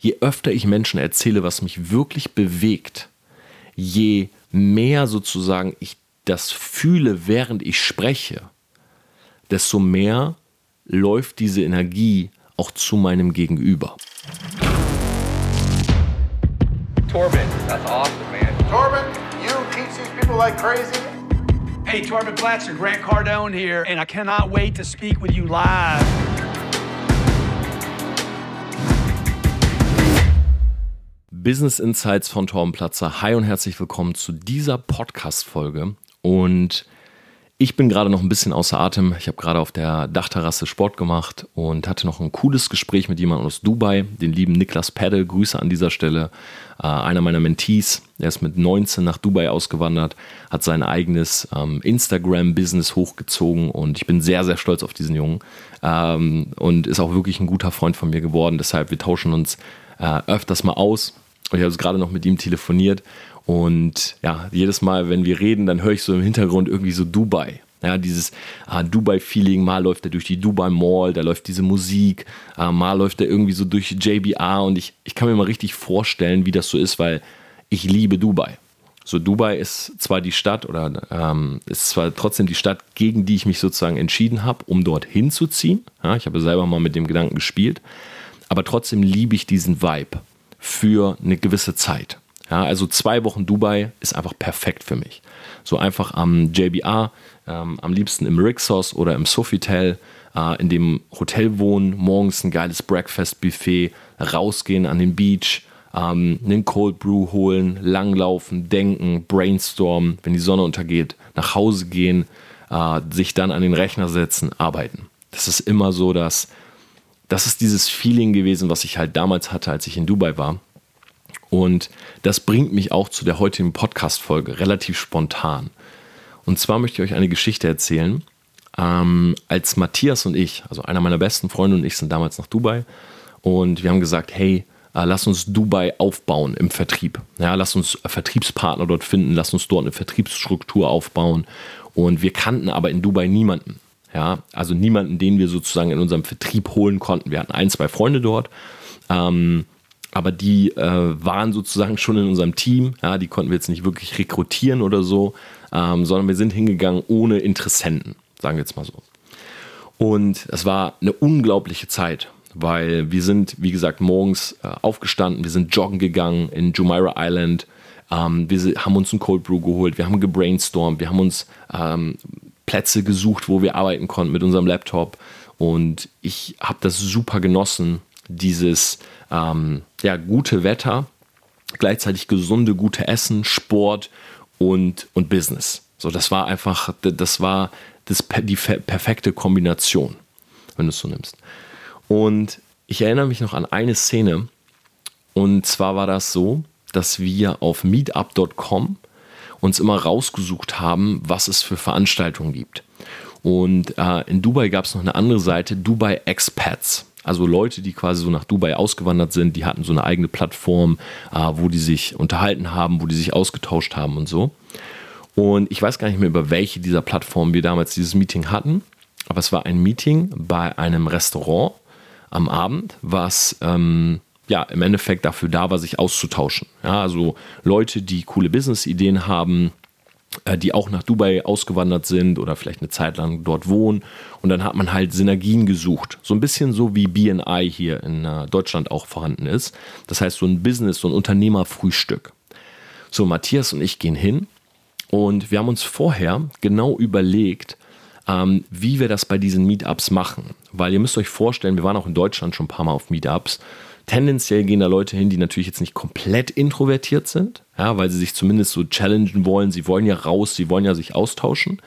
je öfter ich Menschen erzähle, was mich wirklich bewegt, je mehr sozusagen ich das fühle, während ich spreche, desto mehr läuft diese Energie auch zu meinem Gegenüber. Torben, that's awesome, man. Torben, you teach these people like crazy. Hey, Torben Blatcher, Grant Cardone here, and I cannot wait to speak with you live. Business Insights von Torben Platzer. Hi und herzlich willkommen zu dieser Podcast-Folge. Und ich bin gerade noch ein bisschen außer Atem. Ich habe gerade auf der Dachterrasse Sport gemacht und hatte noch ein cooles Gespräch mit jemandem aus Dubai, den lieben Niklas Pedde. Grüße an dieser Stelle. Äh, einer meiner Mentees, der ist mit 19 nach Dubai ausgewandert, hat sein eigenes ähm, Instagram-Business hochgezogen und ich bin sehr, sehr stolz auf diesen Jungen ähm, und ist auch wirklich ein guter Freund von mir geworden. Deshalb, wir tauschen uns äh, öfters mal aus. Und ich habe gerade noch mit ihm telefoniert und ja, jedes Mal, wenn wir reden, dann höre ich so im Hintergrund irgendwie so Dubai. Ja, dieses ah, Dubai-Feeling, mal läuft er durch die Dubai Mall, da läuft diese Musik, ah, mal läuft er irgendwie so durch JBA und ich, ich kann mir mal richtig vorstellen, wie das so ist, weil ich liebe Dubai. So, Dubai ist zwar die Stadt oder ähm, ist zwar trotzdem die Stadt, gegen die ich mich sozusagen entschieden habe, um dort hinzuziehen. Ja, ich habe selber mal mit dem Gedanken gespielt, aber trotzdem liebe ich diesen Vibe für eine gewisse Zeit. Ja, also zwei Wochen Dubai ist einfach perfekt für mich. So einfach am JBA, ähm, am liebsten im Rixos oder im Sofitel, äh, in dem Hotel wohnen, morgens ein geiles Breakfast-Buffet, rausgehen an den Beach, ähm, einen Cold Brew holen, langlaufen, denken, brainstormen, wenn die Sonne untergeht, nach Hause gehen, äh, sich dann an den Rechner setzen, arbeiten. Das ist immer so, dass das ist dieses Feeling gewesen, was ich halt damals hatte, als ich in Dubai war. Und das bringt mich auch zu der heutigen Podcast-Folge relativ spontan. Und zwar möchte ich euch eine Geschichte erzählen. Ähm, als Matthias und ich, also einer meiner besten Freunde und ich, sind damals nach Dubai und wir haben gesagt: Hey, äh, lass uns Dubai aufbauen im Vertrieb. Ja, lass uns Vertriebspartner dort finden, lass uns dort eine Vertriebsstruktur aufbauen. Und wir kannten aber in Dubai niemanden. Ja, also niemanden, den wir sozusagen in unserem Vertrieb holen konnten. Wir hatten ein, zwei Freunde dort. Ähm, aber die äh, waren sozusagen schon in unserem Team. Ja, die konnten wir jetzt nicht wirklich rekrutieren oder so, ähm, sondern wir sind hingegangen ohne Interessenten, sagen wir jetzt mal so. Und es war eine unglaubliche Zeit, weil wir sind, wie gesagt, morgens äh, aufgestanden, wir sind joggen gegangen in Jumeirah Island, ähm, wir haben uns ein Cold Brew geholt, wir haben gebrainstormt, wir haben uns ähm, Plätze gesucht, wo wir arbeiten konnten mit unserem Laptop. Und ich habe das super genossen, dieses ähm, ja, gute Wetter, gleichzeitig gesunde, gute Essen, Sport und, und Business. So, das war einfach, das war das, die perfekte Kombination, wenn du es so nimmst. Und ich erinnere mich noch an eine Szene. Und zwar war das so, dass wir auf meetup.com uns immer rausgesucht haben, was es für Veranstaltungen gibt. Und äh, in Dubai gab es noch eine andere Seite, Dubai Expats. Also Leute, die quasi so nach Dubai ausgewandert sind, die hatten so eine eigene Plattform, äh, wo die sich unterhalten haben, wo die sich ausgetauscht haben und so. Und ich weiß gar nicht mehr, über welche dieser Plattformen wir damals dieses Meeting hatten, aber es war ein Meeting bei einem Restaurant am Abend, was ähm, ja im Endeffekt dafür da war, sich auszutauschen. Ja, also Leute, die coole Business-Ideen haben, äh, die auch nach Dubai ausgewandert sind oder vielleicht eine Zeit lang dort wohnen. Und dann hat man halt Synergien gesucht. So ein bisschen so wie BNI hier in äh, Deutschland auch vorhanden ist. Das heißt, so ein Business, so ein Unternehmerfrühstück. So, Matthias und ich gehen hin und wir haben uns vorher genau überlegt, ähm, wie wir das bei diesen Meetups machen. Weil ihr müsst euch vorstellen, wir waren auch in Deutschland schon ein paar Mal auf Meetups Tendenziell gehen da Leute hin, die natürlich jetzt nicht komplett introvertiert sind, ja, weil sie sich zumindest so challengen wollen. Sie wollen ja raus, sie wollen ja sich austauschen.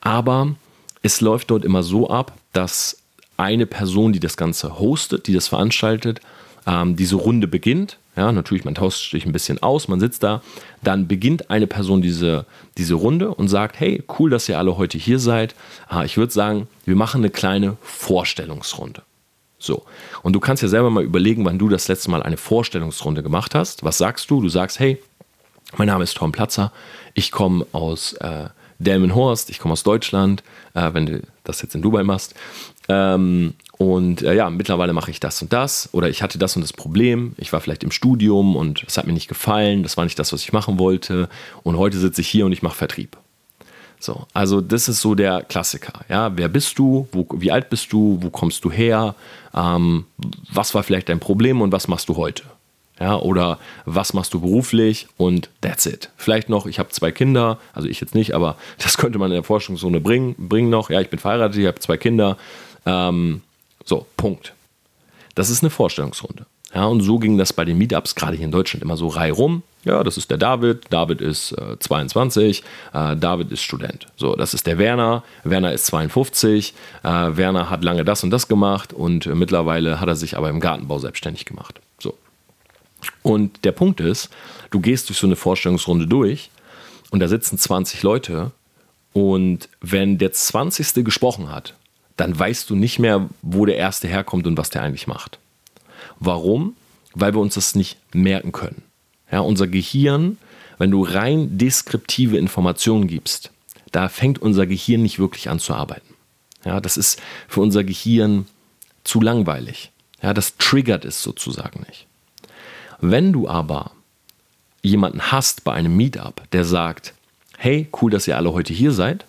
Aber es läuft dort immer so ab, dass eine Person, die das Ganze hostet, die das veranstaltet, ähm, diese Runde beginnt. Ja, natürlich, man tauscht sich ein bisschen aus, man sitzt da. Dann beginnt eine Person diese, diese Runde und sagt: Hey, cool, dass ihr alle heute hier seid. Ah, ich würde sagen, wir machen eine kleine Vorstellungsrunde. So. Und du kannst ja selber mal überlegen, wann du das letzte Mal eine Vorstellungsrunde gemacht hast. Was sagst du? Du sagst, hey, mein Name ist Tom Platzer, ich komme aus äh, Delmenhorst, ich komme aus Deutschland, äh, wenn du das jetzt in Dubai machst. Ähm, und äh, ja, mittlerweile mache ich das und das oder ich hatte das und das Problem. Ich war vielleicht im Studium und es hat mir nicht gefallen, das war nicht das, was ich machen wollte. Und heute sitze ich hier und ich mache Vertrieb. So, also das ist so der Klassiker. Ja, wer bist du? Wo, wie alt bist du? Wo kommst du her? Ähm, was war vielleicht dein Problem und was machst du heute? Ja, oder was machst du beruflich und that's it. Vielleicht noch, ich habe zwei Kinder, also ich jetzt nicht, aber das könnte man in der Forschungszone bringen, bringen noch. Ja, ich bin verheiratet, ich habe zwei Kinder. Ähm, so, Punkt. Das ist eine Vorstellungsrunde. Ja, und so ging das bei den Meetups, gerade hier in Deutschland, immer so reihum. Ja, das ist der David, David ist äh, 22, äh, David ist Student. So, das ist der Werner, Werner ist 52, äh, Werner hat lange das und das gemacht und mittlerweile hat er sich aber im Gartenbau selbstständig gemacht. So. Und der Punkt ist, du gehst durch so eine Vorstellungsrunde durch und da sitzen 20 Leute und wenn der 20. gesprochen hat, dann weißt du nicht mehr, wo der Erste herkommt und was der eigentlich macht. Warum? Weil wir uns das nicht merken können. Ja, unser Gehirn, wenn du rein deskriptive Informationen gibst, da fängt unser Gehirn nicht wirklich an zu arbeiten. Ja, das ist für unser Gehirn zu langweilig. Ja, das triggert es sozusagen nicht. Wenn du aber jemanden hast bei einem Meetup, der sagt, hey, cool, dass ihr alle heute hier seid.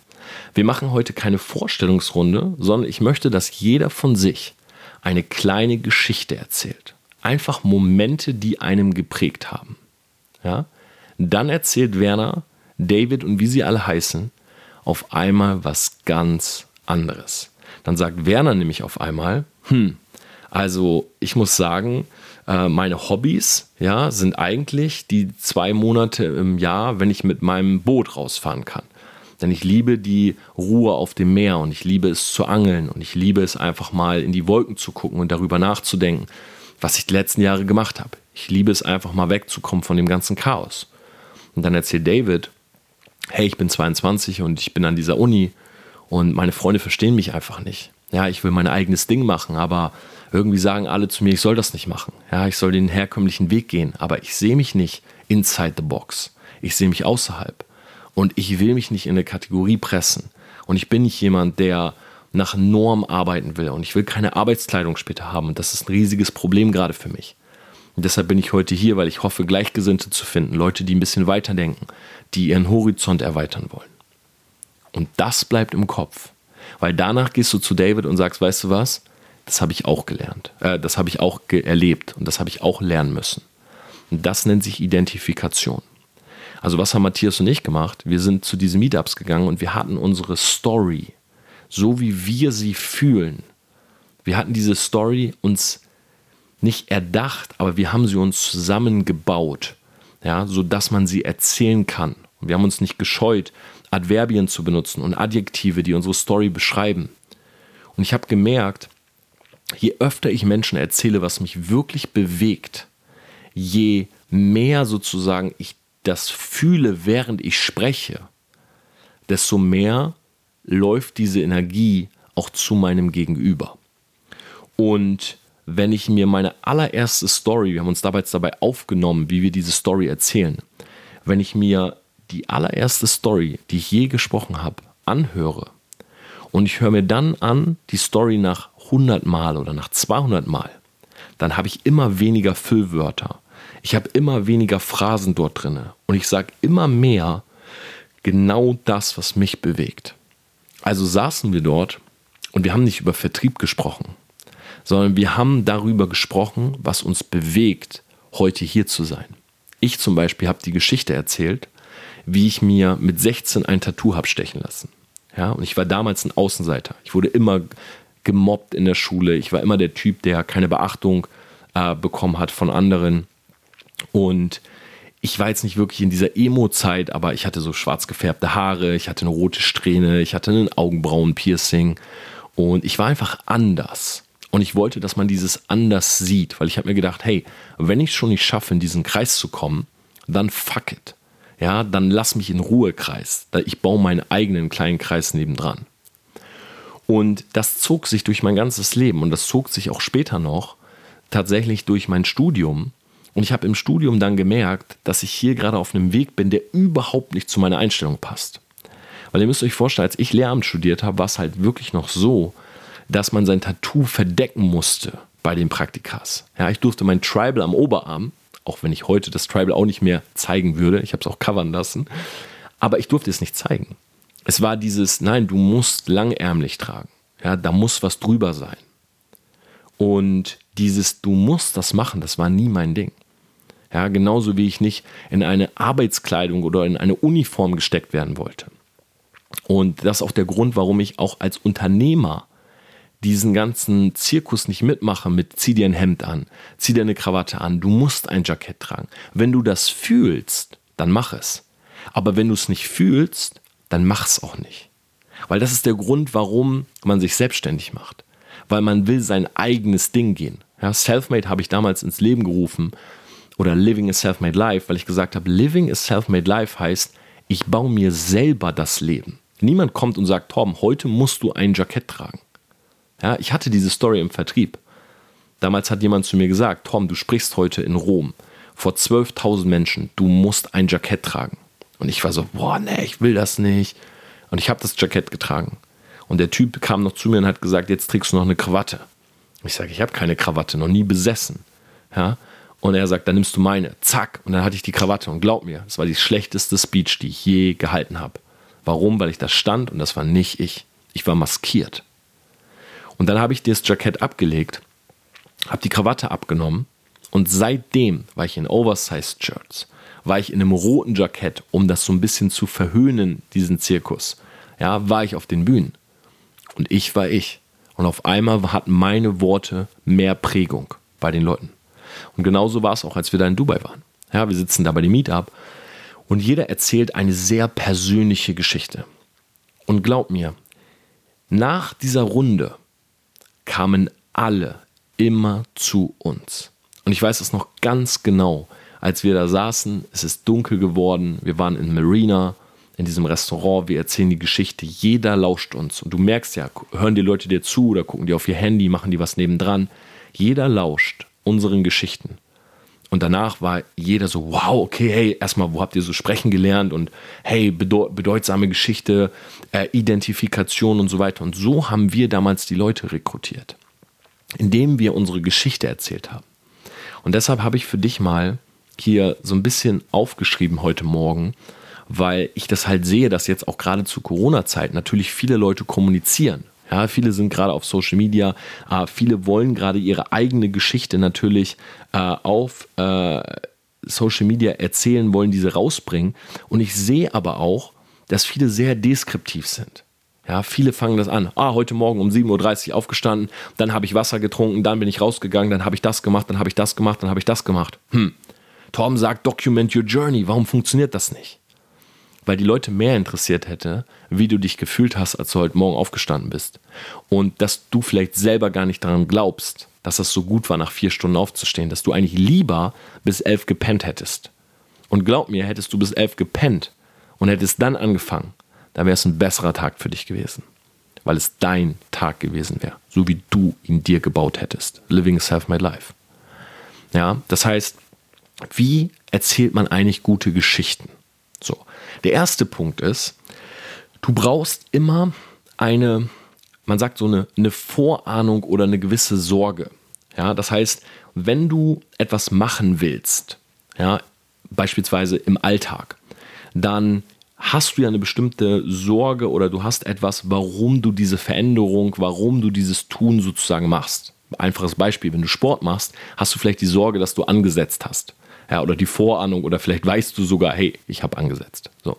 Wir machen heute keine Vorstellungsrunde, sondern ich möchte, dass jeder von sich eine kleine Geschichte erzählt. Einfach Momente, die einem geprägt haben. Ja? Dann erzählt Werner, David und wie sie alle heißen, auf einmal was ganz anderes. Dann sagt Werner nämlich auf einmal, hm, also ich muss sagen, äh, meine Hobbys ja, sind eigentlich die zwei Monate im Jahr, wenn ich mit meinem Boot rausfahren kann. Denn ich liebe die Ruhe auf dem Meer und ich liebe es zu angeln und ich liebe es einfach mal in die Wolken zu gucken und darüber nachzudenken, was ich die letzten Jahre gemacht habe. Ich liebe es einfach mal wegzukommen von dem ganzen Chaos. Und dann erzählt David, hey, ich bin 22 und ich bin an dieser Uni und meine Freunde verstehen mich einfach nicht. Ja, ich will mein eigenes Ding machen, aber irgendwie sagen alle zu mir, ich soll das nicht machen. Ja, ich soll den herkömmlichen Weg gehen, aber ich sehe mich nicht inside the box. Ich sehe mich außerhalb. Und ich will mich nicht in eine Kategorie pressen. Und ich bin nicht jemand, der nach Norm arbeiten will. Und ich will keine Arbeitskleidung später haben. Und das ist ein riesiges Problem gerade für mich. Und deshalb bin ich heute hier, weil ich hoffe, Gleichgesinnte zu finden. Leute, die ein bisschen weiterdenken, die ihren Horizont erweitern wollen. Und das bleibt im Kopf. Weil danach gehst du zu David und sagst, weißt du was? Das habe ich auch gelernt. Äh, das habe ich auch erlebt und das habe ich auch lernen müssen. Und das nennt sich Identifikation. Also was haben Matthias und ich gemacht? Wir sind zu diesen Meetups gegangen und wir hatten unsere Story, so wie wir sie fühlen. Wir hatten diese Story uns nicht erdacht, aber wir haben sie uns zusammengebaut, ja, sodass man sie erzählen kann. Und wir haben uns nicht gescheut, Adverbien zu benutzen und Adjektive, die unsere Story beschreiben. Und ich habe gemerkt, je öfter ich Menschen erzähle, was mich wirklich bewegt, je mehr sozusagen ich das fühle, während ich spreche, desto mehr läuft diese Energie auch zu meinem Gegenüber. Und wenn ich mir meine allererste Story, wir haben uns dabei, dabei aufgenommen, wie wir diese Story erzählen, wenn ich mir die allererste Story, die ich je gesprochen habe, anhöre und ich höre mir dann an die Story nach 100 Mal oder nach 200 Mal, dann habe ich immer weniger Füllwörter ich habe immer weniger Phrasen dort drin und ich sage immer mehr genau das, was mich bewegt. Also saßen wir dort und wir haben nicht über Vertrieb gesprochen, sondern wir haben darüber gesprochen, was uns bewegt, heute hier zu sein. Ich zum Beispiel habe die Geschichte erzählt, wie ich mir mit 16 ein Tattoo habe stechen lassen. Ja, und ich war damals ein Außenseiter. Ich wurde immer gemobbt in der Schule. Ich war immer der Typ, der keine Beachtung äh, bekommen hat von anderen. Und ich war jetzt nicht wirklich in dieser Emo-Zeit, aber ich hatte so schwarz gefärbte Haare, ich hatte eine rote Strähne, ich hatte einen Augenbrauen-Piercing und ich war einfach anders. Und ich wollte, dass man dieses anders sieht, weil ich habe mir gedacht, hey, wenn ich es schon nicht schaffe, in diesen Kreis zu kommen, dann fuck it. Ja, dann lass mich in Ruhe Kreis. Ich baue meinen eigenen kleinen Kreis nebendran. Und das zog sich durch mein ganzes Leben und das zog sich auch später noch tatsächlich durch mein Studium, und ich habe im Studium dann gemerkt, dass ich hier gerade auf einem Weg bin, der überhaupt nicht zu meiner Einstellung passt. Weil ihr müsst euch vorstellen, als ich Lehramt studiert habe, war es halt wirklich noch so, dass man sein Tattoo verdecken musste bei den Praktikas. Ja, ich durfte mein Tribal am Oberarm, auch wenn ich heute das Tribal auch nicht mehr zeigen würde, ich habe es auch covern lassen, aber ich durfte es nicht zeigen. Es war dieses, nein, du musst langärmlich tragen. Ja, da muss was drüber sein. Und dieses, du musst das machen, das war nie mein Ding. Ja, genauso wie ich nicht in eine Arbeitskleidung oder in eine Uniform gesteckt werden wollte. Und das ist auch der Grund, warum ich auch als Unternehmer diesen ganzen Zirkus nicht mitmache mit zieh dir ein Hemd an, zieh dir eine Krawatte an, du musst ein Jackett tragen. Wenn du das fühlst, dann mach es. Aber wenn du es nicht fühlst, dann mach es auch nicht. Weil das ist der Grund, warum man sich selbstständig macht. Weil man will sein eigenes Ding gehen. Ja, Selfmade habe ich damals ins Leben gerufen oder Living a Selfmade Life, weil ich gesagt habe, Living a Selfmade Life heißt, ich baue mir selber das Leben. Niemand kommt und sagt, Torben, heute musst du ein Jackett tragen. Ja, ich hatte diese Story im Vertrieb. Damals hat jemand zu mir gesagt, Tom, du sprichst heute in Rom vor 12.000 Menschen, du musst ein Jackett tragen. Und ich war so, boah, nee, ich will das nicht. Und ich habe das Jackett getragen. Und der Typ kam noch zu mir und hat gesagt, jetzt trägst du noch eine Krawatte. Ich sage, ich habe keine Krawatte, noch nie besessen. Ja? Und er sagt, dann nimmst du meine. Zack. Und dann hatte ich die Krawatte. Und glaub mir, das war die schlechteste Speech, die ich je gehalten habe. Warum? Weil ich da stand und das war nicht ich. Ich war maskiert. Und dann habe ich das Jackett abgelegt, habe die Krawatte abgenommen und seitdem war ich in Oversized Shirts, war ich in einem roten Jackett, um das so ein bisschen zu verhöhnen, diesen Zirkus. Ja, war ich auf den Bühnen. Und ich war ich. Und auf einmal hatten meine Worte mehr Prägung bei den Leuten. Und genauso war es auch, als wir da in Dubai waren. Ja, wir sitzen da bei dem Meetup und jeder erzählt eine sehr persönliche Geschichte. Und glaub mir, nach dieser Runde kamen alle immer zu uns. Und ich weiß es noch ganz genau, als wir da saßen, es ist dunkel geworden, wir waren in Marina, in diesem Restaurant, wir erzählen die Geschichte, jeder lauscht uns. Und du merkst ja, hören die Leute dir zu oder gucken die auf ihr Handy, machen die was nebendran. Jeder lauscht unseren Geschichten. Und danach war jeder so, wow, okay, hey, erstmal, wo habt ihr so sprechen gelernt? Und hey, bedeutsame Geschichte, äh, Identifikation und so weiter. Und so haben wir damals die Leute rekrutiert, indem wir unsere Geschichte erzählt haben. Und deshalb habe ich für dich mal hier so ein bisschen aufgeschrieben heute Morgen, weil ich das halt sehe, dass jetzt auch gerade zu Corona-Zeit natürlich viele Leute kommunizieren. Ja, viele sind gerade auf Social Media, äh, viele wollen gerade ihre eigene Geschichte natürlich äh, auf äh, Social Media erzählen, wollen diese rausbringen. Und ich sehe aber auch, dass viele sehr deskriptiv sind. Ja, viele fangen das an. Ah, heute Morgen um 7.30 Uhr aufgestanden, dann habe ich Wasser getrunken, dann bin ich rausgegangen, dann habe ich das gemacht, dann habe ich das gemacht, dann habe ich das gemacht. Hm. Torben sagt, document your journey. Warum funktioniert das nicht? Weil die Leute mehr interessiert hätte, wie du dich gefühlt hast, als du heute Morgen aufgestanden bist. Und dass du vielleicht selber gar nicht daran glaubst, dass es so gut war, nach vier Stunden aufzustehen, dass du eigentlich lieber bis elf gepennt hättest. Und glaub mir, hättest du bis elf gepennt und hättest dann angefangen, dann wäre es ein besserer Tag für dich gewesen. Weil es dein Tag gewesen wäre, so wie du ihn dir gebaut hättest. Living self-made life. Ja, das heißt, wie erzählt man eigentlich gute Geschichten? So, der erste Punkt ist, du brauchst immer eine, man sagt so eine, eine Vorahnung oder eine gewisse Sorge. Ja, das heißt, wenn du etwas machen willst, ja, beispielsweise im Alltag, dann hast du ja eine bestimmte Sorge oder du hast etwas, warum du diese Veränderung, warum du dieses Tun sozusagen machst. Einfaches Beispiel, wenn du Sport machst, hast du vielleicht die Sorge, dass du angesetzt hast ja, oder die Vorahnung oder vielleicht weißt du sogar, hey, ich habe angesetzt. So.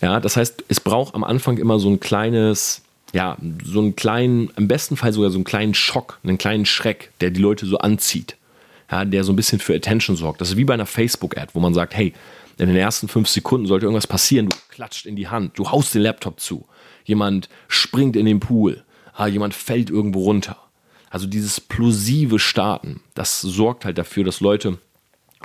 Ja, das heißt, es braucht am Anfang immer so ein kleines, ja, so einen kleinen, im besten Fall sogar so einen kleinen Schock, einen kleinen Schreck, der die Leute so anzieht. Ja, der so ein bisschen für Attention sorgt. Das ist wie bei einer Facebook-Ad, wo man sagt, hey, in den ersten fünf Sekunden sollte irgendwas passieren, du klatscht in die Hand, du haust den Laptop zu, jemand springt in den Pool, ah, jemand fällt irgendwo runter. Also dieses plosive Starten, das sorgt halt dafür, dass Leute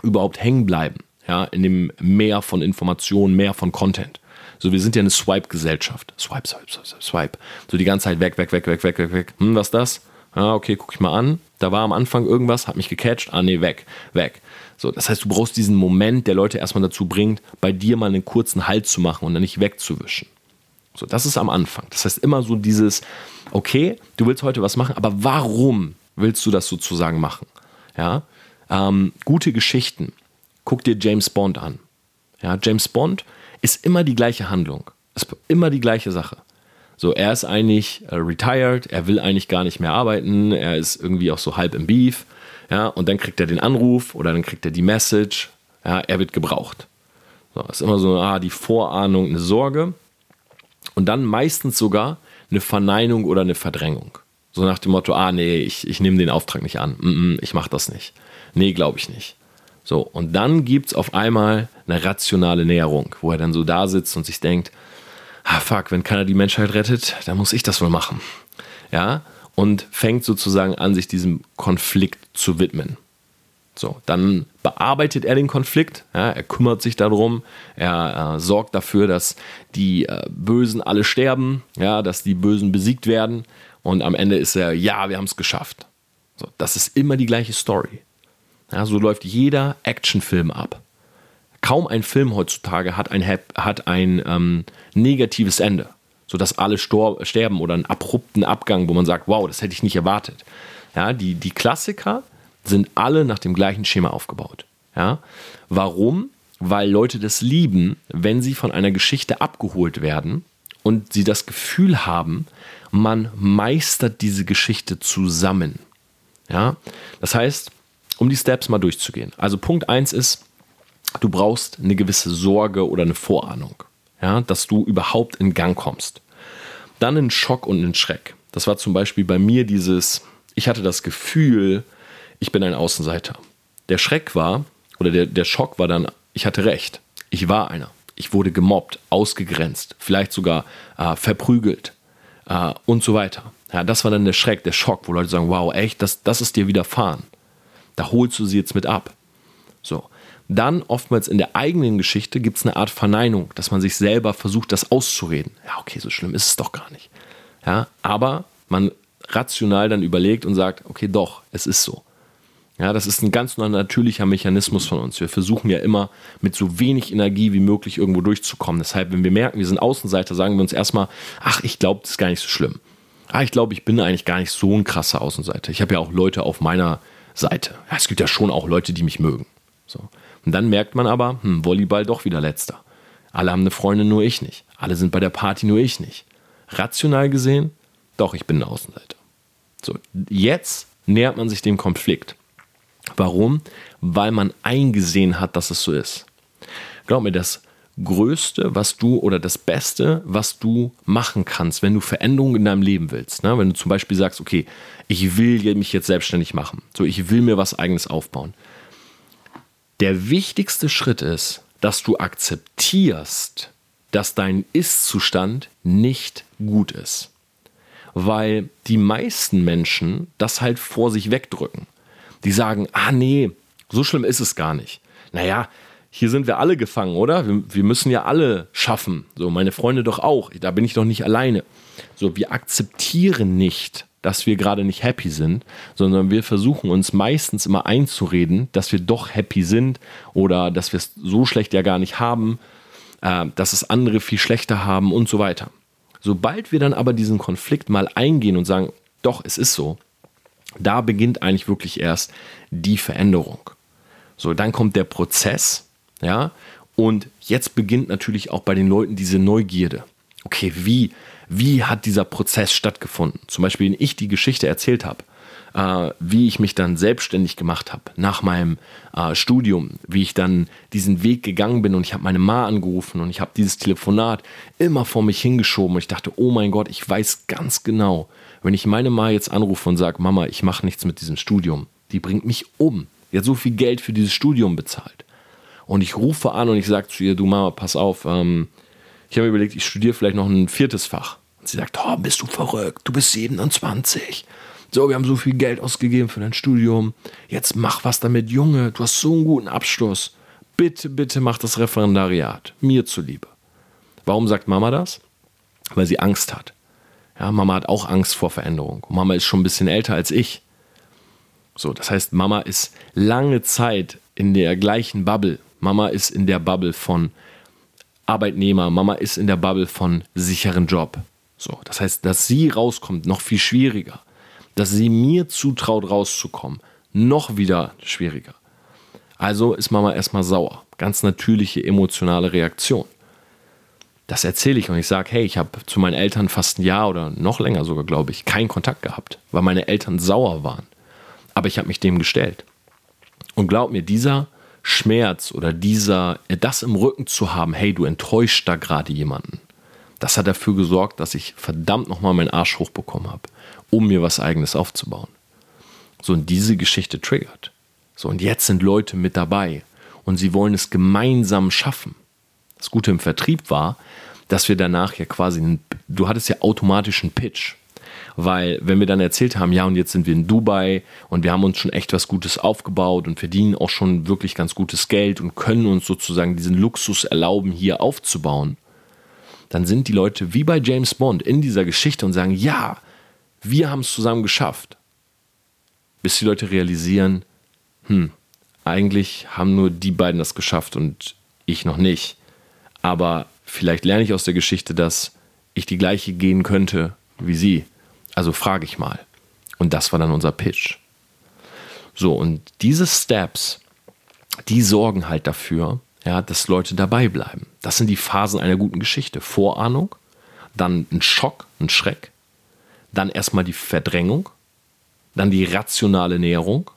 überhaupt hängen bleiben, ja, in dem Meer von Informationen, mehr von Content. So, wir sind ja eine Swipe-Gesellschaft. Swipe, swipe, swipe, swipe. So die ganze Zeit weg, weg, weg, weg, weg, weg, weg. Hm, was ist das? Ah, okay, guck ich mal an. Da war am Anfang irgendwas, hat mich gecatcht. Ah, nee, weg, weg. So, das heißt, du brauchst diesen Moment, der Leute erstmal dazu bringt, bei dir mal einen kurzen Halt zu machen und dann nicht wegzuwischen. So, das ist am Anfang. Das heißt immer so dieses, okay, du willst heute was machen, aber warum willst du das sozusagen machen? Ja, ähm, gute Geschichten. Guck dir James Bond an. Ja, James Bond ist immer die gleiche Handlung. Ist immer die gleiche Sache. So, er ist eigentlich äh, retired, er will eigentlich gar nicht mehr arbeiten, er ist irgendwie auch so halb im Beef, ja, und dann kriegt er den Anruf oder dann kriegt er die Message, ja, er wird gebraucht. So, ist immer so, ah, die Vorahnung, eine Sorge und dann meistens sogar eine Verneinung oder eine Verdrängung. So nach dem Motto, ah, nee, ich, ich nehme den Auftrag nicht an, mm -mm, ich mache das nicht. Nee, glaube ich nicht. So, und dann gibt es auf einmal eine rationale Näherung, wo er dann so da sitzt und sich denkt, ah fuck, wenn keiner die Menschheit rettet, dann muss ich das wohl machen. Ja, und fängt sozusagen an, sich diesem Konflikt zu widmen. So, dann bearbeitet er den Konflikt, ja, er kümmert sich darum, er äh, sorgt dafür, dass die äh, Bösen alle sterben, ja, dass die Bösen besiegt werden und am Ende ist er, ja, wir haben es geschafft. So, das ist immer die gleiche Story. Ja, so läuft jeder Actionfilm ab kaum ein Film heutzutage hat ein, hat ein ähm, negatives Ende, sodass alle sterben oder einen abrupten Abgang, wo man sagt, wow, das hätte ich nicht erwartet. Ja, die, die Klassiker sind alle nach dem gleichen Schema aufgebaut. Ja? Warum? Weil Leute das lieben, wenn sie von einer Geschichte abgeholt werden und sie das Gefühl haben, man meistert diese Geschichte zusammen. Ja? Das heißt, um die Steps mal durchzugehen. Also Punkt 1 ist, du brauchst eine gewisse Sorge oder eine Vorahnung, ja, dass du überhaupt in Gang kommst. Dann ein Schock und ein Schreck. Das war zum Beispiel bei mir dieses, ich hatte das Gefühl, ich bin ein Außenseiter. Der Schreck war, oder der, der Schock war dann, ich hatte recht. Ich war einer. Ich wurde gemobbt, ausgegrenzt, vielleicht sogar äh, verprügelt äh, und so weiter. Ja, das war dann der Schreck, der Schock, wo Leute sagen, wow, echt, das, das ist dir widerfahren. Da holst du sie jetzt mit ab. So dann oftmals in der eigenen Geschichte gibt es eine Art Verneinung, dass man sich selber versucht, das auszureden. Ja, okay, so schlimm ist es doch gar nicht. Ja, aber man rational dann überlegt und sagt, okay, doch, es ist so. Ja, das ist ein ganz natürlicher Mechanismus von uns. Wir versuchen ja immer mit so wenig Energie wie möglich irgendwo durchzukommen. Deshalb, wenn wir merken, wir sind Außenseiter, sagen wir uns erstmal, ach, ich glaube, das ist gar nicht so schlimm. Ah, ich glaube, ich bin eigentlich gar nicht so ein krasser Außenseiter. Ich habe ja auch Leute auf meiner Seite. Ja, es gibt ja schon auch Leute, die mich mögen. So. Und dann merkt man aber, hm, Volleyball doch wieder letzter. Alle haben eine Freundin, nur ich nicht. Alle sind bei der Party, nur ich nicht. Rational gesehen, doch, ich bin ein Außenseiter. So, jetzt nähert man sich dem Konflikt. Warum? Weil man eingesehen hat, dass es so ist. Glaub mir, das Größte, was du oder das Beste, was du machen kannst, wenn du Veränderungen in deinem Leben willst. Ne? Wenn du zum Beispiel sagst, okay, ich will mich jetzt selbstständig machen, so ich will mir was eigenes aufbauen, der wichtigste Schritt ist, dass du akzeptierst, dass dein Ist-Zustand nicht gut ist. Weil die meisten Menschen das halt vor sich wegdrücken. Die sagen, ah nee, so schlimm ist es gar nicht. Naja, hier sind wir alle gefangen, oder? Wir, wir, müssen ja alle schaffen. So, meine Freunde doch auch. Da bin ich doch nicht alleine. So, wir akzeptieren nicht, dass wir gerade nicht happy sind, sondern wir versuchen uns meistens immer einzureden, dass wir doch happy sind oder dass wir es so schlecht ja gar nicht haben, äh, dass es andere viel schlechter haben und so weiter. Sobald wir dann aber diesen Konflikt mal eingehen und sagen, doch, es ist so, da beginnt eigentlich wirklich erst die Veränderung. So, dann kommt der Prozess, ja, und jetzt beginnt natürlich auch bei den Leuten diese Neugierde. Okay, wie wie hat dieser Prozess stattgefunden. Zum Beispiel, wenn ich die Geschichte erzählt habe, äh, wie ich mich dann selbstständig gemacht habe nach meinem äh, Studium, wie ich dann diesen Weg gegangen bin und ich habe meine Ma angerufen und ich habe dieses Telefonat immer vor mich hingeschoben und ich dachte, oh mein Gott, ich weiß ganz genau, wenn ich meine Ma jetzt anrufe und sage, Mama, ich mache nichts mit diesem Studium, die bringt mich um. Die hat so viel Geld für dieses Studium bezahlt. Und ich rufe an und ich sage zu ihr, du Mama, pass auf, ähm, ich habe mir überlegt, ich studiere vielleicht noch ein viertes Fach. Und sie sagt, oh, bist du verrückt, du bist 27. So, wir haben so viel Geld ausgegeben für dein Studium. Jetzt mach was damit, Junge, du hast so einen guten Abschluss. Bitte, bitte mach das Referendariat, mir zuliebe. Warum sagt Mama das? Weil sie Angst hat. Ja, Mama hat auch Angst vor Veränderung. Und Mama ist schon ein bisschen älter als ich. So, das heißt, Mama ist lange Zeit in der gleichen Bubble. Mama ist in der Bubble von Arbeitnehmer, Mama ist in der Bubble von sicheren Job. So, das heißt, dass sie rauskommt, noch viel schwieriger. Dass sie mir zutraut, rauszukommen, noch wieder schwieriger. Also ist Mama erstmal sauer. Ganz natürliche emotionale Reaktion. Das erzähle ich und ich sage, hey, ich habe zu meinen Eltern fast ein Jahr oder noch länger sogar, glaube ich, keinen Kontakt gehabt, weil meine Eltern sauer waren. Aber ich habe mich dem gestellt. Und glaub mir, dieser Schmerz oder dieser, das im Rücken zu haben, hey, du enttäuscht da gerade jemanden, das hat dafür gesorgt, dass ich verdammt nochmal meinen Arsch hochbekommen habe, um mir was eigenes aufzubauen. So, und diese Geschichte triggert. So, und jetzt sind Leute mit dabei und sie wollen es gemeinsam schaffen. Das Gute im Vertrieb war, dass wir danach ja quasi, du hattest ja automatisch einen Pitch. Weil, wenn wir dann erzählt haben, ja, und jetzt sind wir in Dubai und wir haben uns schon echt was Gutes aufgebaut und verdienen auch schon wirklich ganz gutes Geld und können uns sozusagen diesen Luxus erlauben, hier aufzubauen, dann sind die Leute wie bei James Bond in dieser Geschichte und sagen, ja, wir haben es zusammen geschafft. Bis die Leute realisieren, hm, eigentlich haben nur die beiden das geschafft und ich noch nicht. Aber vielleicht lerne ich aus der Geschichte, dass ich die gleiche gehen könnte wie sie. Also frage ich mal. Und das war dann unser Pitch. So, und diese Steps, die sorgen halt dafür, ja, dass Leute dabei bleiben. Das sind die Phasen einer guten Geschichte. Vorahnung, dann ein Schock, ein Schreck, dann erstmal die Verdrängung, dann die rationale Näherung,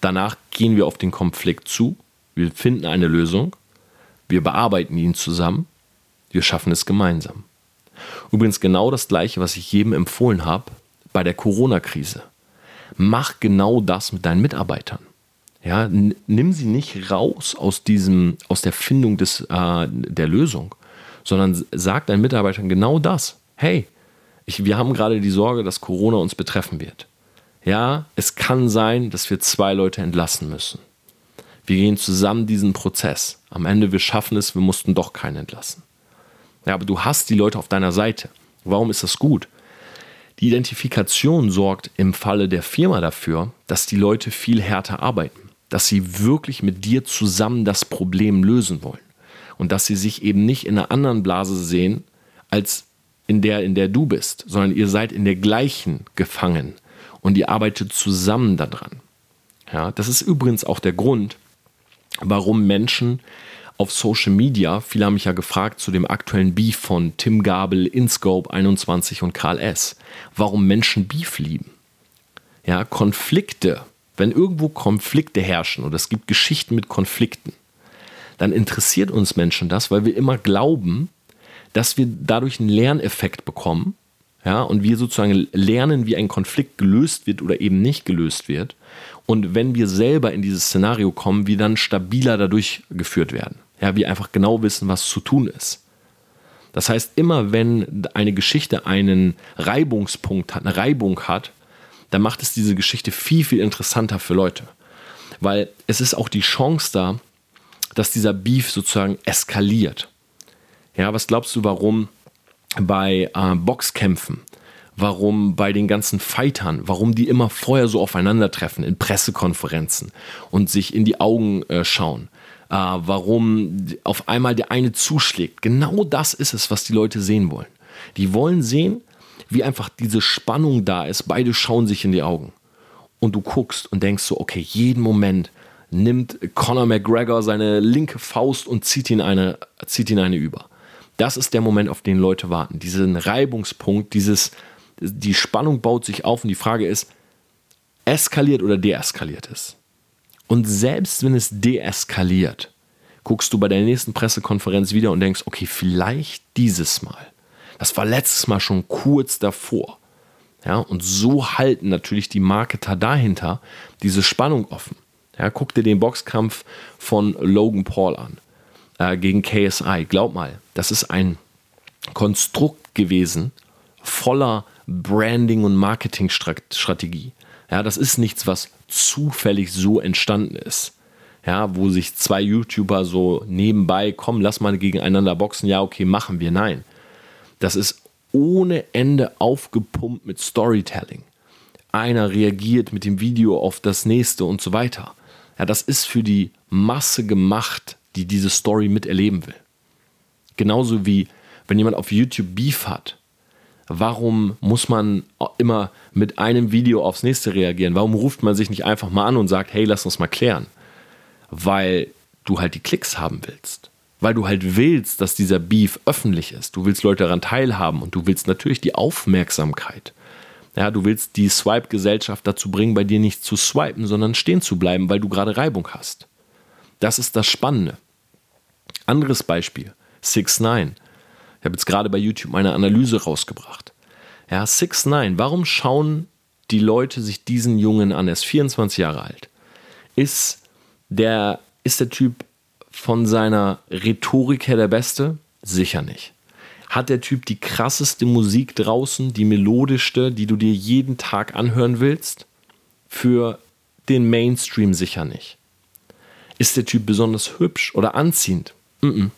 danach gehen wir auf den Konflikt zu, wir finden eine Lösung, wir bearbeiten ihn zusammen, wir schaffen es gemeinsam. Übrigens genau das gleiche, was ich jedem empfohlen habe bei der Corona-Krise. Mach genau das mit deinen Mitarbeitern. Ja, nimm sie nicht raus aus diesem, aus der Findung des, äh, der Lösung, sondern sag deinen Mitarbeitern genau das. Hey, ich, wir haben gerade die Sorge, dass Corona uns betreffen wird. Ja, es kann sein, dass wir zwei Leute entlassen müssen. Wir gehen zusammen diesen Prozess. Am Ende, wir schaffen es, wir mussten doch keinen entlassen. Ja, aber du hast die Leute auf deiner Seite. Warum ist das gut? Die Identifikation sorgt im Falle der Firma dafür, dass die Leute viel härter arbeiten dass sie wirklich mit dir zusammen das Problem lösen wollen und dass sie sich eben nicht in einer anderen Blase sehen als in der, in der du bist, sondern ihr seid in der gleichen gefangen und ihr arbeitet zusammen daran. Ja, das ist übrigens auch der Grund, warum Menschen auf Social Media, viele haben mich ja gefragt zu dem aktuellen Beef von Tim Gabel, InScope 21 und Karl S., warum Menschen Beef lieben. Ja, Konflikte wenn irgendwo Konflikte herrschen oder es gibt Geschichten mit Konflikten, dann interessiert uns Menschen das, weil wir immer glauben, dass wir dadurch einen Lerneffekt bekommen. Ja, und wir sozusagen lernen, wie ein Konflikt gelöst wird oder eben nicht gelöst wird. Und wenn wir selber in dieses Szenario kommen, wir dann stabiler dadurch geführt werden. Ja, wir einfach genau wissen, was zu tun ist. Das heißt, immer wenn eine Geschichte einen Reibungspunkt hat, eine Reibung hat, dann macht es diese Geschichte viel, viel interessanter für Leute. Weil es ist auch die Chance da, dass dieser Beef sozusagen eskaliert. Ja, was glaubst du, warum bei äh, Boxkämpfen, warum bei den ganzen Fightern, warum die immer vorher so aufeinandertreffen in Pressekonferenzen und sich in die Augen äh, schauen? Äh, warum auf einmal der eine zuschlägt? Genau das ist es, was die Leute sehen wollen. Die wollen sehen, wie einfach diese Spannung da ist. Beide schauen sich in die Augen. Und du guckst und denkst so, okay, jeden Moment nimmt Conor McGregor seine linke Faust und zieht ihn eine, zieht ihn eine über. Das ist der Moment, auf den Leute warten. Diesen Reibungspunkt, dieses, die Spannung baut sich auf und die Frage ist, eskaliert oder deeskaliert es? Und selbst wenn es deeskaliert, guckst du bei der nächsten Pressekonferenz wieder und denkst, okay, vielleicht dieses Mal. Das war letztes Mal schon kurz davor. Ja, und so halten natürlich die Marketer dahinter diese Spannung offen. Ja, guck dir den Boxkampf von Logan Paul an äh, gegen KSI. Glaub mal, das ist ein Konstrukt gewesen voller Branding und Marketingstrategie. Ja, das ist nichts, was zufällig so entstanden ist. Ja, wo sich zwei YouTuber so nebenbei, komm, lass mal gegeneinander boxen, ja, okay, machen wir. Nein. Das ist ohne Ende aufgepumpt mit Storytelling. Einer reagiert mit dem Video auf das nächste und so weiter. Ja, das ist für die Masse gemacht, die diese Story miterleben will. Genauso wie wenn jemand auf YouTube Beef hat. Warum muss man immer mit einem Video aufs nächste reagieren? Warum ruft man sich nicht einfach mal an und sagt, hey, lass uns mal klären? Weil du halt die Klicks haben willst. Weil du halt willst, dass dieser Beef öffentlich ist. Du willst Leute daran teilhaben und du willst natürlich die Aufmerksamkeit. Ja, du willst die Swipe-Gesellschaft dazu bringen, bei dir nicht zu swipen, sondern stehen zu bleiben, weil du gerade Reibung hast. Das ist das Spannende. Anderes Beispiel, 6 9 Ich habe jetzt gerade bei YouTube meine Analyse rausgebracht. Ja, 6 9 warum schauen die Leute sich diesen Jungen an? Er ist 24 Jahre alt. Ist der, ist der Typ von seiner Rhetorik her der Beste? Sicher nicht. Hat der Typ die krasseste Musik draußen, die melodischste, die du dir jeden Tag anhören willst? Für den Mainstream sicher nicht. Ist der Typ besonders hübsch oder anziehend? Mm -mm.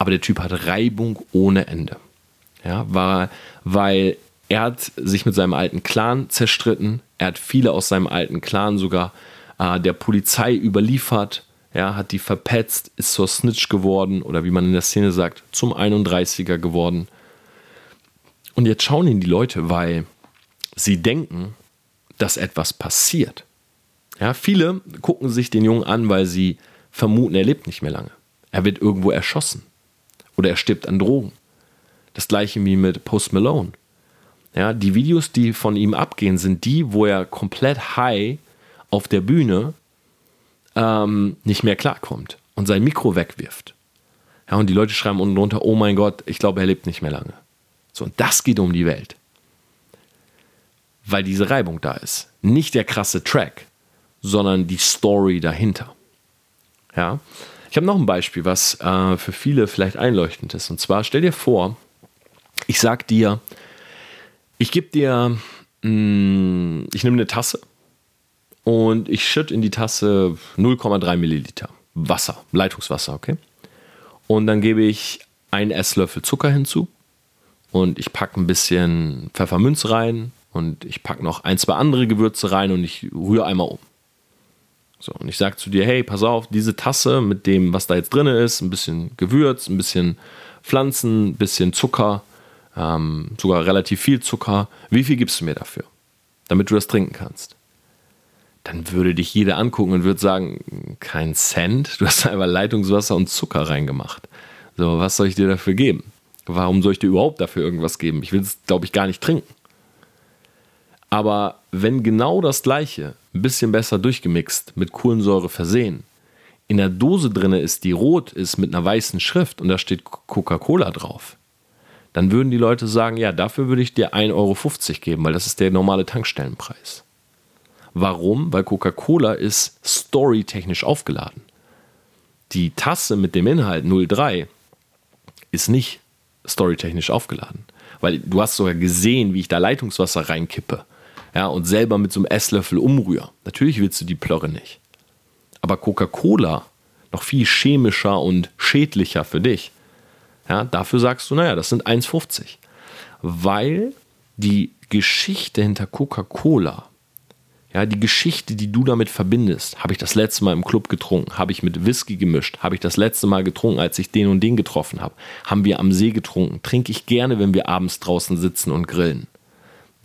Aber der Typ hat Reibung ohne Ende. Ja, war, weil er hat sich mit seinem alten Clan zerstritten. Er hat viele aus seinem alten Clan sogar äh, der Polizei überliefert ja, hat die verpetzt, ist zur Snitch geworden oder wie man in der Szene sagt, zum 31er geworden. Und jetzt schauen ihn die Leute, weil sie denken, dass etwas passiert. Ja, viele gucken sich den Jungen an, weil sie vermuten, er lebt nicht mehr lange. Er wird irgendwo erschossen oder er stirbt an Drogen. Das gleiche wie mit Post Malone. Ja, die Videos, die von ihm abgehen, sind die, wo er komplett high auf der Bühne ähm, nicht mehr klarkommt und sein Mikro wegwirft. Ja, und die Leute schreiben unten drunter, oh mein Gott, ich glaube, er lebt nicht mehr lange. So, und das geht um die Welt. Weil diese Reibung da ist. Nicht der krasse Track, sondern die Story dahinter. Ja. Ich habe noch ein Beispiel, was äh, für viele vielleicht einleuchtend ist. Und zwar stell dir vor, ich sag dir, ich gebe dir, mh, mm, ich nehme eine Tasse und ich schütte in die Tasse 0,3 Milliliter Wasser, Leitungswasser, okay? Und dann gebe ich einen Esslöffel Zucker hinzu und ich packe ein bisschen Pfefferminz rein und ich packe noch ein, zwei andere Gewürze rein und ich rühre einmal um. So, und ich sage zu dir, hey, pass auf, diese Tasse mit dem, was da jetzt drin ist, ein bisschen Gewürz, ein bisschen Pflanzen, ein bisschen Zucker, ähm, sogar relativ viel Zucker, wie viel gibst du mir dafür, damit du das trinken kannst? dann würde dich jeder angucken und würde sagen, kein Cent, du hast einfach Leitungswasser und Zucker reingemacht. So, was soll ich dir dafür geben? Warum soll ich dir überhaupt dafür irgendwas geben? Ich will es, glaube ich, gar nicht trinken. Aber wenn genau das gleiche, ein bisschen besser durchgemixt, mit Kohlensäure versehen, in der Dose drin ist, die rot ist mit einer weißen Schrift und da steht Coca-Cola drauf, dann würden die Leute sagen, ja, dafür würde ich dir 1,50 Euro geben, weil das ist der normale Tankstellenpreis. Warum? Weil Coca-Cola ist storytechnisch aufgeladen. Die Tasse mit dem Inhalt 03 ist nicht storytechnisch aufgeladen. Weil du hast sogar gesehen, wie ich da Leitungswasser reinkippe. Ja, und selber mit so einem Esslöffel umrühre. Natürlich willst du die Plörre nicht. Aber Coca-Cola, noch viel chemischer und schädlicher für dich. Ja, dafür sagst du, naja, das sind 1,50. Weil die Geschichte hinter Coca-Cola ja, die Geschichte, die du damit verbindest, habe ich das letzte Mal im Club getrunken, habe ich mit Whisky gemischt, habe ich das letzte Mal getrunken, als ich den und den getroffen habe, haben wir am See getrunken, trinke ich gerne, wenn wir abends draußen sitzen und grillen.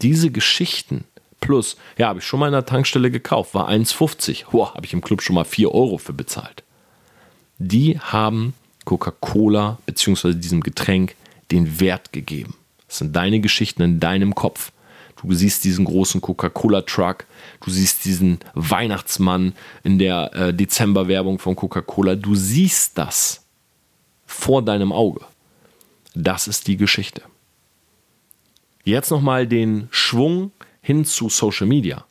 Diese Geschichten plus, ja, habe ich schon mal in der Tankstelle gekauft, war 1,50. Boah, habe ich im Club schon mal 4 Euro für bezahlt. Die haben Coca-Cola bzw. diesem Getränk den Wert gegeben. Das sind deine Geschichten in deinem Kopf. Du siehst diesen großen Coca-Cola-Truck, du siehst diesen Weihnachtsmann in der äh, Dezember-Werbung von Coca-Cola. Du siehst das vor deinem Auge. Das ist die Geschichte. Jetzt nochmal den Schwung hin zu Social Media.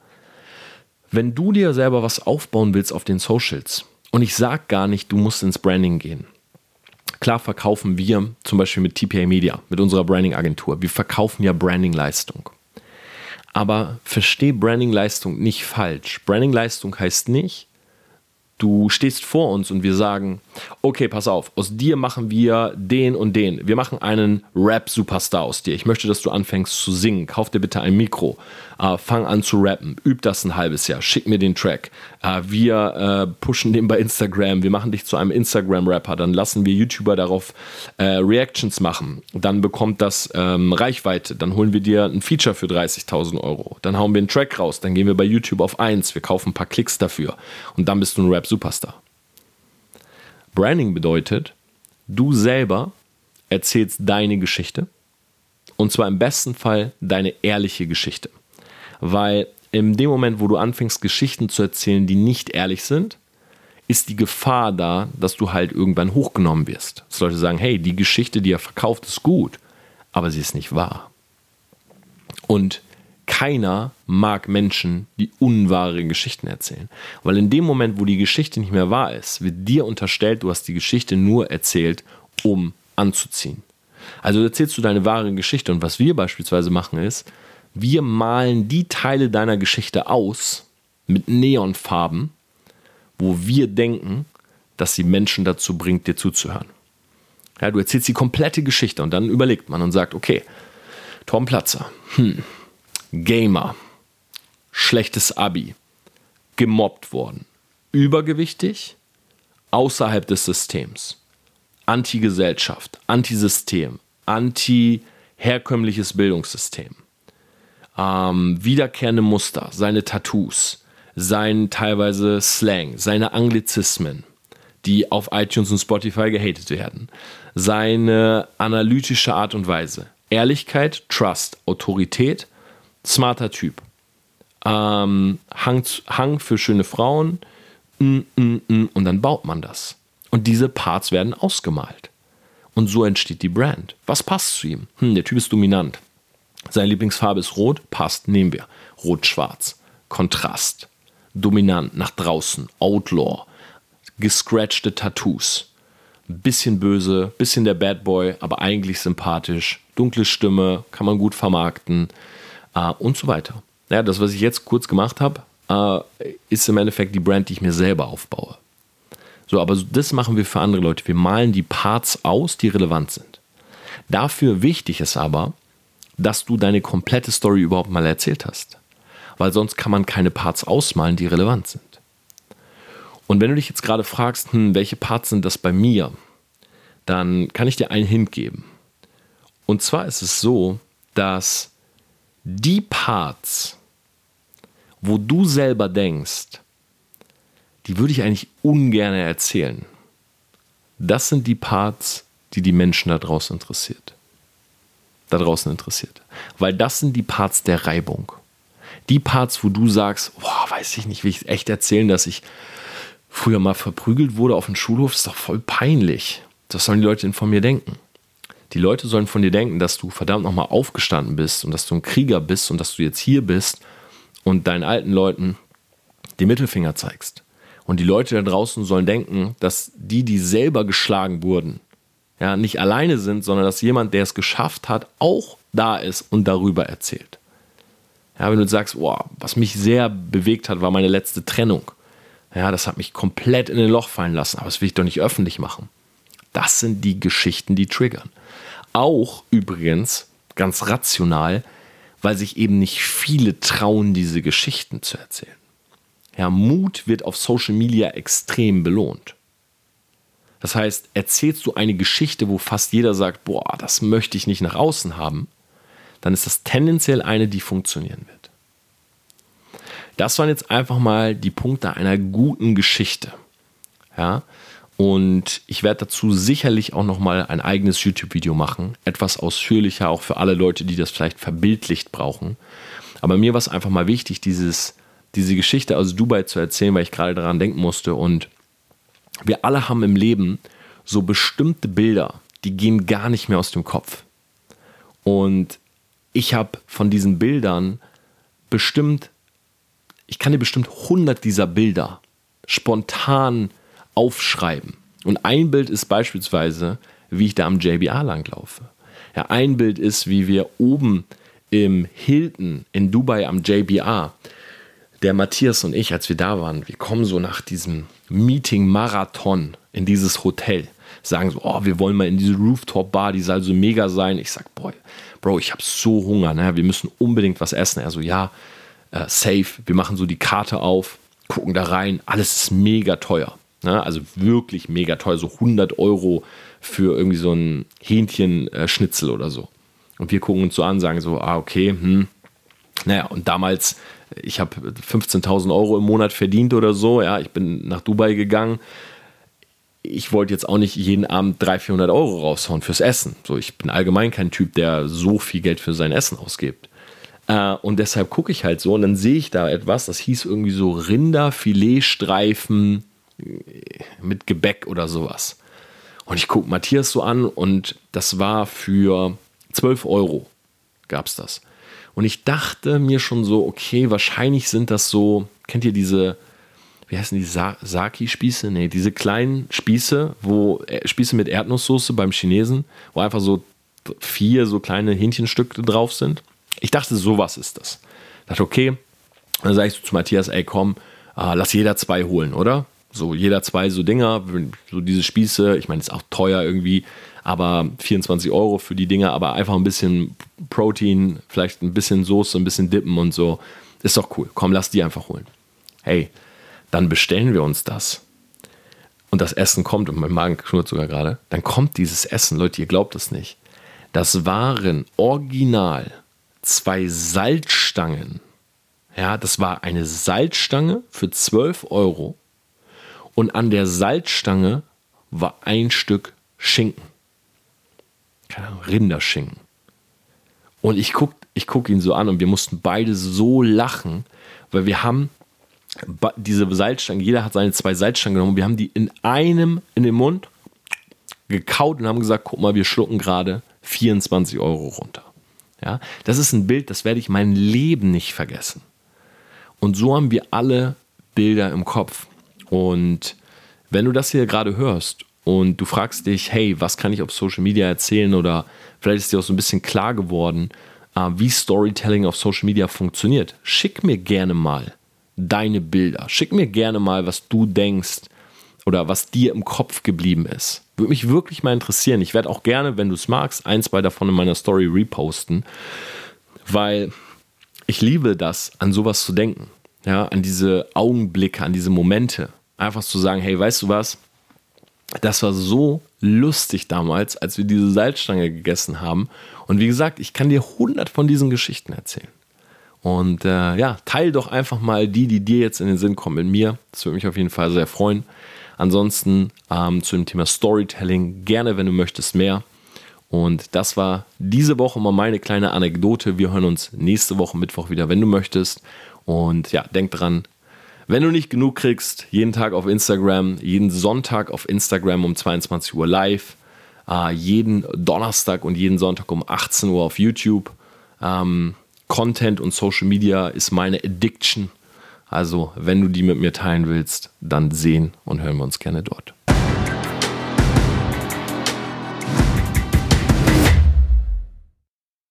Wenn du dir selber was aufbauen willst auf den Socials, und ich sage gar nicht, du musst ins Branding gehen. Klar verkaufen wir zum Beispiel mit TPA Media, mit unserer Branding-Agentur. Wir verkaufen ja Branding-Leistung. Aber versteh Branding-Leistung nicht falsch. Branding-Leistung heißt nicht, du stehst vor uns und wir sagen, okay, pass auf, aus dir machen wir den und den. Wir machen einen Rap-Superstar aus dir. Ich möchte, dass du anfängst zu singen. Kauf dir bitte ein Mikro. Äh, fang an zu rappen. Üb das ein halbes Jahr. Schick mir den Track. Äh, wir äh, pushen den bei Instagram. Wir machen dich zu einem Instagram-Rapper. Dann lassen wir YouTuber darauf äh, Reactions machen. Dann bekommt das ähm, Reichweite. Dann holen wir dir ein Feature für 30.000 Euro. Dann hauen wir einen Track raus. Dann gehen wir bei YouTube auf 1. Wir kaufen ein paar Klicks dafür. Und dann bist du ein Rap-Superstar. Branding bedeutet, du selber erzählst deine Geschichte und zwar im besten Fall deine ehrliche Geschichte. Weil in dem Moment, wo du anfängst, Geschichten zu erzählen, die nicht ehrlich sind, ist die Gefahr da, dass du halt irgendwann hochgenommen wirst. Dass Leute sagen, hey, die Geschichte, die er verkauft, ist gut, aber sie ist nicht wahr. Und keiner mag Menschen, die unwahre Geschichten erzählen. Weil in dem Moment, wo die Geschichte nicht mehr wahr ist, wird dir unterstellt, du hast die Geschichte nur erzählt, um anzuziehen. Also erzählst du deine wahre Geschichte und was wir beispielsweise machen ist, wir malen die Teile deiner Geschichte aus mit Neonfarben, wo wir denken, dass sie Menschen dazu bringt, dir zuzuhören. Ja, du erzählst die komplette Geschichte und dann überlegt man und sagt, okay, Tom Platzer, hm, Gamer, schlechtes Abi, gemobbt worden, übergewichtig, außerhalb des Systems, Anti-Gesellschaft, Anti-System, anti-herkömmliches Bildungssystem, ähm, wiederkehrende Muster, seine Tattoos, sein teilweise Slang, seine Anglizismen, die auf iTunes und Spotify gehatet werden, seine analytische Art und Weise, Ehrlichkeit, Trust, Autorität, smarter Typ. Ähm, Hang, Hang für schöne Frauen. Mm, mm, mm, und dann baut man das. Und diese Parts werden ausgemalt. Und so entsteht die Brand. Was passt zu ihm? Hm, der Typ ist dominant. Seine Lieblingsfarbe ist rot, passt, nehmen wir. Rot-schwarz. Kontrast. Dominant, nach draußen. Outlaw. Gescratchte Tattoos. Bisschen böse, bisschen der Bad Boy, aber eigentlich sympathisch. Dunkle Stimme, kann man gut vermarkten äh, und so weiter. Ja, das, was ich jetzt kurz gemacht habe, äh, ist im Endeffekt die Brand, die ich mir selber aufbaue. So, aber das machen wir für andere Leute. Wir malen die Parts aus, die relevant sind. Dafür wichtig ist aber, dass du deine komplette Story überhaupt mal erzählt hast. Weil sonst kann man keine Parts ausmalen, die relevant sind. Und wenn du dich jetzt gerade fragst, hm, welche Parts sind das bei mir, dann kann ich dir einen Hint geben. Und zwar ist es so, dass die Parts, wo du selber denkst, die würde ich eigentlich ungern erzählen. Das sind die Parts, die die Menschen da draußen interessiert. Da draußen interessiert. Weil das sind die Parts der Reibung. Die Parts, wo du sagst, boah, weiß ich nicht, will ich echt erzählen, dass ich früher mal verprügelt wurde auf dem Schulhof, ist doch voll peinlich. Das sollen die Leute denn von mir denken. Die Leute sollen von dir denken, dass du verdammt nochmal aufgestanden bist und dass du ein Krieger bist und dass du jetzt hier bist und deinen alten Leuten den Mittelfinger zeigst. Und die Leute da draußen sollen denken, dass die, die selber geschlagen wurden, ja, nicht alleine sind, sondern dass jemand, der es geschafft hat, auch da ist und darüber erzählt. Ja, wenn du sagst, boah, was mich sehr bewegt hat, war meine letzte Trennung. Ja, das hat mich komplett in ein Loch fallen lassen, aber das will ich doch nicht öffentlich machen. Das sind die Geschichten, die triggern. Auch übrigens ganz rational, weil sich eben nicht viele trauen, diese Geschichten zu erzählen. Ja, Mut wird auf Social Media extrem belohnt. Das heißt, erzählst du eine Geschichte, wo fast jeder sagt, boah, das möchte ich nicht nach außen haben, dann ist das tendenziell eine, die funktionieren wird. Das waren jetzt einfach mal die Punkte einer guten Geschichte. Ja, und ich werde dazu sicherlich auch nochmal ein eigenes YouTube-Video machen. Etwas ausführlicher, auch für alle Leute, die das vielleicht verbildlicht brauchen. Aber mir war es einfach mal wichtig, dieses, diese Geschichte aus Dubai zu erzählen, weil ich gerade daran denken musste. Und wir alle haben im Leben so bestimmte Bilder, die gehen gar nicht mehr aus dem Kopf. Und ich habe von diesen Bildern bestimmt, ich kann dir bestimmt 100 dieser Bilder spontan aufschreiben. Und ein Bild ist beispielsweise, wie ich da am JBA langlaufe. Ja, ein Bild ist, wie wir oben im Hilton in Dubai am JBA, der Matthias und ich, als wir da waren, wir kommen so nach diesem Meeting-Marathon in dieses Hotel. Sagen so, oh, wir wollen mal in diese Rooftop-Bar, die soll so mega sein. Ich sag, boy, Bro, ich habe so Hunger, ne? wir müssen unbedingt was essen. Er so, ja, äh, safe, wir machen so die Karte auf, gucken da rein, alles ist mega teuer. Ne? Also wirklich mega teuer, so 100 Euro für irgendwie so ein Hähnchenschnitzel oder so. Und wir gucken uns so an, sagen so, ah, okay, hm. Naja, und damals, ich habe 15.000 Euro im Monat verdient oder so, ja, ich bin nach Dubai gegangen. Ich wollte jetzt auch nicht jeden Abend 300, 400 Euro raushauen fürs Essen. So, ich bin allgemein kein Typ, der so viel Geld für sein Essen ausgibt. Äh, und deshalb gucke ich halt so und dann sehe ich da etwas, das hieß irgendwie so Rinderfiletstreifen mit Gebäck oder sowas. Und ich gucke Matthias so an und das war für 12 Euro gab es das. Und ich dachte mir schon so, okay, wahrscheinlich sind das so, kennt ihr diese, wie heißen die, Sa Saki-Spieße? Nee, diese kleinen Spieße, wo äh, Spieße mit Erdnusssoße beim Chinesen, wo einfach so vier so kleine Hähnchenstücke drauf sind. Ich dachte, sowas ist das. Ich dachte, okay, dann sage ich so zu Matthias, ey, komm, äh, lass jeder zwei holen, oder? So jeder zwei so Dinger, so diese Spieße, ich meine, ist auch teuer irgendwie, aber 24 Euro für die Dinger, aber einfach ein bisschen Protein, vielleicht ein bisschen Soße, ein bisschen Dippen und so. Ist doch cool. Komm, lass die einfach holen. Hey, dann bestellen wir uns das. Und das Essen kommt, und mein Magen knurrt sogar gerade. Dann kommt dieses Essen, Leute, ihr glaubt es nicht. Das waren original zwei Salzstangen. Ja, das war eine Salzstange für 12 Euro. Und an der Salzstange war ein Stück Schinken keine Ahnung, Rinderschinken. Und ich gucke ich guck ihn so an und wir mussten beide so lachen, weil wir haben diese Salzstangen, jeder hat seine zwei Salzstangen genommen, wir haben die in einem in den Mund gekaut und haben gesagt, guck mal, wir schlucken gerade 24 Euro runter. Ja, das ist ein Bild, das werde ich mein Leben nicht vergessen. Und so haben wir alle Bilder im Kopf. Und wenn du das hier gerade hörst und du fragst dich, hey, was kann ich auf Social Media erzählen oder vielleicht ist dir auch so ein bisschen klar geworden, äh, wie Storytelling auf Social Media funktioniert. Schick mir gerne mal deine Bilder. Schick mir gerne mal, was du denkst oder was dir im Kopf geblieben ist. Würde mich wirklich mal interessieren. Ich werde auch gerne, wenn du es magst, ein, zwei davon in meiner Story reposten, weil ich liebe das, an sowas zu denken. Ja, an diese Augenblicke, an diese Momente. Einfach zu sagen, hey, weißt du was? Das war so lustig damals, als wir diese Salzstange gegessen haben. Und wie gesagt, ich kann dir hundert von diesen Geschichten erzählen. Und äh, ja, teil doch einfach mal die, die dir jetzt in den Sinn kommen mit mir. Das würde mich auf jeden Fall sehr freuen. Ansonsten ähm, zu dem Thema Storytelling gerne, wenn du möchtest, mehr. Und das war diese Woche mal meine kleine Anekdote. Wir hören uns nächste Woche Mittwoch wieder, wenn du möchtest. Und ja, denk dran, wenn du nicht genug kriegst, jeden Tag auf Instagram, jeden Sonntag auf Instagram um 22 Uhr live, äh, jeden Donnerstag und jeden Sonntag um 18 Uhr auf YouTube. Ähm, Content und Social Media ist meine Addiction. Also, wenn du die mit mir teilen willst, dann sehen und hören wir uns gerne dort.